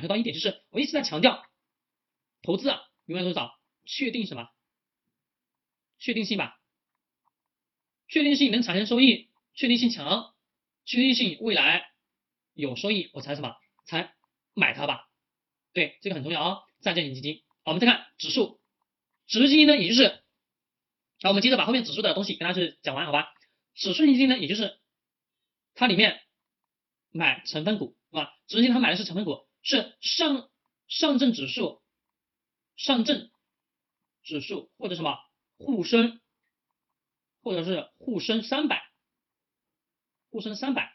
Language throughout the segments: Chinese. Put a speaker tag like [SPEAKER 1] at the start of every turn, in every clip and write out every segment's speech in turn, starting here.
[SPEAKER 1] 受到一点，就是我一直在强调，投资啊，永远都是找确定什么？确定性吧，确定性能产生收益，确定性强，确定性未来有收益，我才什么？才买它吧。对，这个很重要啊。债券型基金，好，我们再看指数，指数基金呢，也就是，好，我们接着把后面指数的东西跟大家去讲完，好吧？指数型基金呢，也就是它里面买成分股，是吧？指数基金它买的是成分股，是上上证指数、上证指数或者什么沪深，或者是沪深三百、沪深三百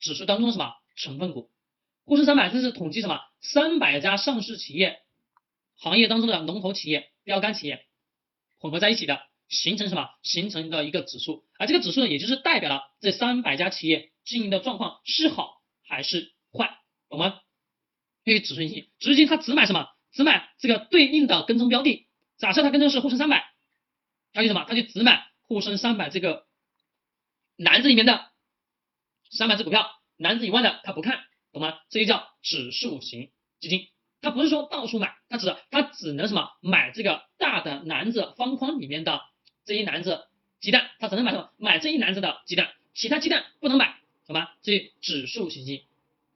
[SPEAKER 1] 指数当中什么成分股？沪深三百这是统计什么？三百家上市企业行业当中的龙头企业、标杆企业混合在一起的。形成什么？形成的一个指数，而这个指数呢，也就是代表了这三百家企业经营的状况是好还是坏，懂吗？对于指数型基金，指数基金它只买什么？只买这个对应的跟踪标的。假设它跟踪是沪深三百，它就什么？它就只买沪深三百这个篮子里面的三百只股票，篮子以外的它不看，懂吗？这就叫指数型基金。它不是说到处买，它只它只能什么？买这个大的篮子方框里面的。这一篮子鸡蛋，他只能买什么？买这一篮子的鸡蛋，其他鸡蛋不能买，好吗？这指数型基金，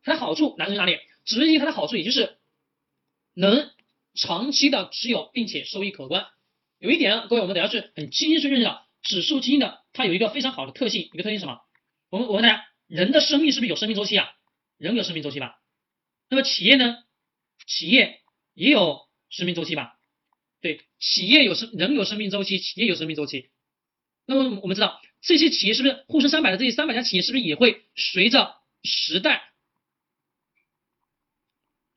[SPEAKER 1] 它的好处来自于哪里？指数基金它的好处也就是能长期的持有，并且收益可观。有一点，各位我们得要是很清晰去认识到，指数基金的它有一个非常好的特性，一个特性什么？我们我问大家，人的生命是不是有生命周期啊？人有生命周期吧？那么企业呢？企业也有生命周期吧？对，企业有生人有生命周期，企业有生命周期。那么我们知道这些企业是不是沪深三百的这些三百家企业是不是也会随着时代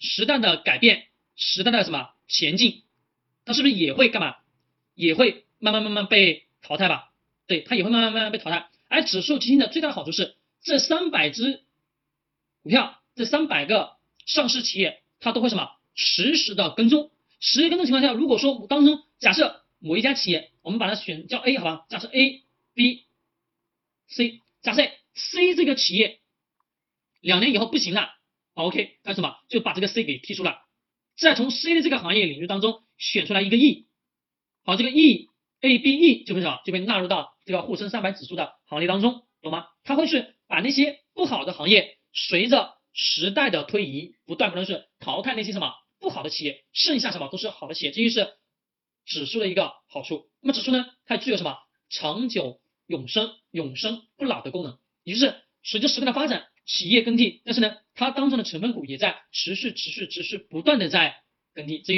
[SPEAKER 1] 时代的改变，时代的什么前进，它是不是也会干嘛？也会慢慢慢慢被淘汰吧？对，它也会慢慢慢慢被淘汰。而指数基金的最大好处是，这三百只股票，这三百个上市企业，它都会什么实时的跟踪。实时跟踪情况下，如果说当中假设某一家企业，我们把它选叫 A 好吧？假设 A、B、C，假设 C 这个企业两年以后不行了，OK，干什么？就把这个 C 给剔除了，再从 C 的这个行业领域当中选出来一个 E，好，这个 E、A、B、E 就被什么？就被纳入到这个沪深三百指数的行列当中，懂吗？它会是把那些不好的行业，随着时代的推移，不断不断是淘汰那些什么？不好的企业，剩下什么都是好的企业，这就是指数的一个好处。那么指数呢，它具有什么长久、永生、永生不老的功能，也就是随着时代的发展，企业更替，但是呢，它当中的成分股也在持续、持续、持续不断的在更替。这